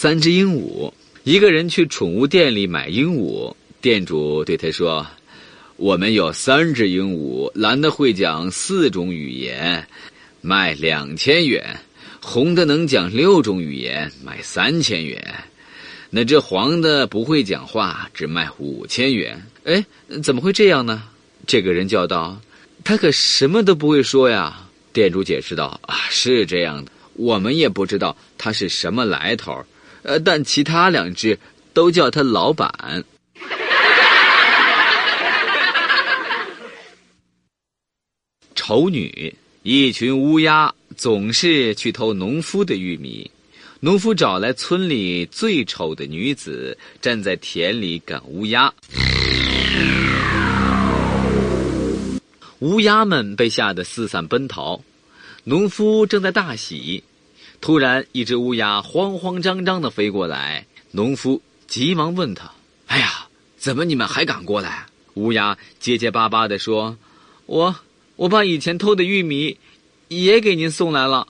三只鹦鹉。一个人去宠物店里买鹦鹉，店主对他说：“我们有三只鹦鹉，蓝的会讲四种语言，卖两千元；红的能讲六种语言，卖三千元。那只黄的不会讲话，只卖五千元。”哎，怎么会这样呢？这个人叫道：“他可什么都不会说呀。”店主解释道：“啊，是这样的，我们也不知道他是什么来头。”呃，但其他两只都叫他老板。丑女，一群乌鸦总是去偷农夫的玉米。农夫找来村里最丑的女子，站在田里赶乌鸦。乌鸦们被吓得四散奔逃，农夫正在大喜。突然，一只乌鸦慌慌张张的飞过来，农夫急忙问他：“哎呀，怎么你们还敢过来？”乌鸦结结巴巴的说：“我，我把以前偷的玉米，也给您送来了。”